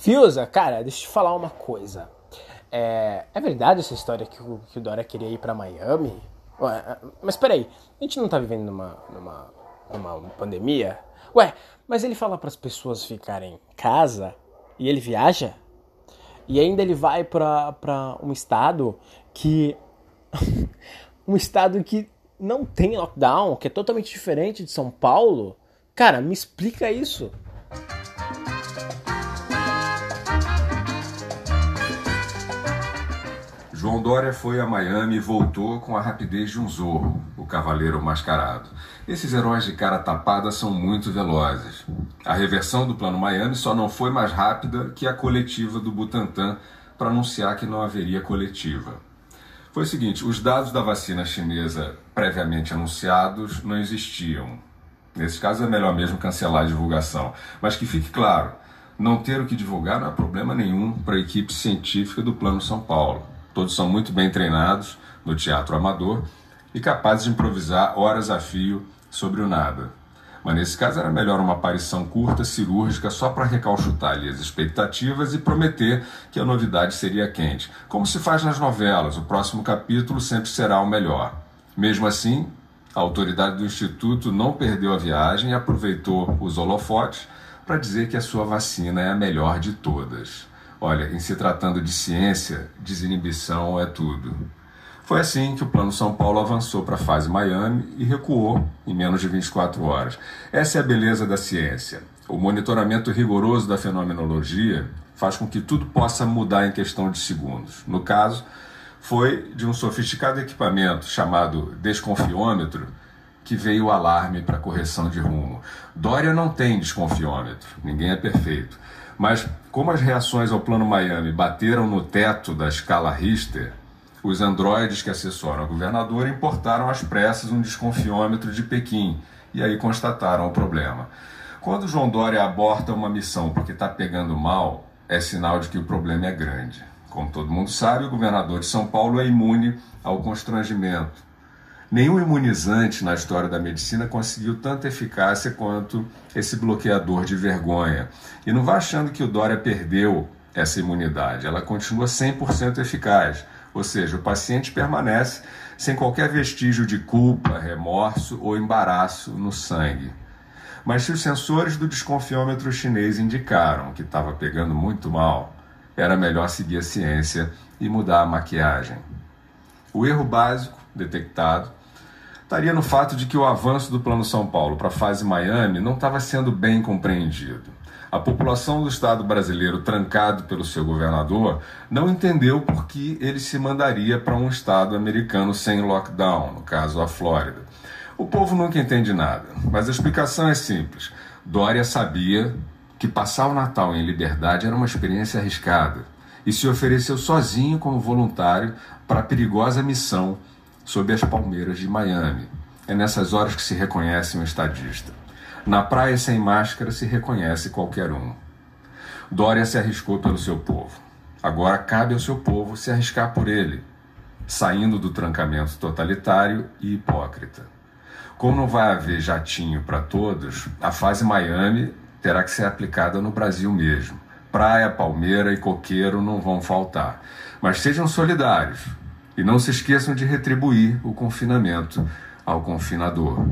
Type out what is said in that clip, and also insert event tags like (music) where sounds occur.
Fiuza, cara, deixa eu te falar uma coisa. É, é verdade essa história que o, que o Dória queria ir pra Miami? Ué, mas peraí, a gente não tá vivendo numa, numa, numa pandemia? Ué, mas ele fala para as pessoas ficarem em casa e ele viaja? E ainda ele vai pra um estado que. (laughs) um estado que não tem lockdown, que é totalmente diferente de São Paulo? Cara, me explica isso. Dória foi a Miami e voltou com a rapidez de um zorro, o cavaleiro mascarado. Esses heróis de cara tapada são muito velozes. A reversão do Plano Miami só não foi mais rápida que a coletiva do Butantan para anunciar que não haveria coletiva. Foi o seguinte: os dados da vacina chinesa previamente anunciados não existiam. Nesse caso é melhor mesmo cancelar a divulgação. Mas que fique claro: não ter o que divulgar não é problema nenhum para a equipe científica do Plano São Paulo. Todos são muito bem treinados no teatro amador e capazes de improvisar horas a fio sobre o nada. Mas nesse caso era melhor uma aparição curta, cirúrgica, só para recalchutar ali as expectativas e prometer que a novidade seria quente. Como se faz nas novelas, o próximo capítulo sempre será o melhor. Mesmo assim, a autoridade do Instituto não perdeu a viagem e aproveitou os holofotes para dizer que a sua vacina é a melhor de todas. Olha, em se tratando de ciência, desinibição é tudo. Foi assim que o Plano São Paulo avançou para a fase Miami e recuou em menos de 24 horas. Essa é a beleza da ciência. O monitoramento rigoroso da fenomenologia faz com que tudo possa mudar em questão de segundos. No caso, foi de um sofisticado equipamento chamado desconfiômetro que veio o alarme para correção de rumo. Dória não tem desconfiômetro, ninguém é perfeito. Mas como as reações ao Plano Miami bateram no teto da escala Richter, os androides que assessoram a governadora importaram às pressas um desconfiômetro de Pequim e aí constataram o problema. Quando João Dória aborta uma missão porque está pegando mal, é sinal de que o problema é grande. Como todo mundo sabe, o governador de São Paulo é imune ao constrangimento Nenhum imunizante na história da medicina conseguiu tanta eficácia quanto esse bloqueador de vergonha. E não vá achando que o Dória perdeu essa imunidade, ela continua 100% eficaz. Ou seja, o paciente permanece sem qualquer vestígio de culpa, remorso ou embaraço no sangue. Mas se os sensores do desconfiômetro chinês indicaram que estava pegando muito mal, era melhor seguir a ciência e mudar a maquiagem. O erro básico detectado estaria no fato de que o avanço do Plano São Paulo para a fase Miami não estava sendo bem compreendido. A população do Estado brasileiro, trancado pelo seu governador, não entendeu por que ele se mandaria para um Estado americano sem lockdown, no caso a Flórida. O povo nunca entende nada, mas a explicação é simples. Dória sabia que passar o Natal em liberdade era uma experiência arriscada e se ofereceu sozinho como voluntário para a perigosa missão sob as palmeiras de Miami. É nessas horas que se reconhece um estadista. Na praia sem máscara se reconhece qualquer um. Dória se arriscou pelo seu povo. Agora cabe ao seu povo se arriscar por ele, saindo do trancamento totalitário e hipócrita. Como não vai haver jatinho para todos, a fase Miami terá que ser aplicada no Brasil mesmo. Praia, palmeira e coqueiro não vão faltar. Mas sejam solidários, e não se esqueçam de retribuir o confinamento ao confinador.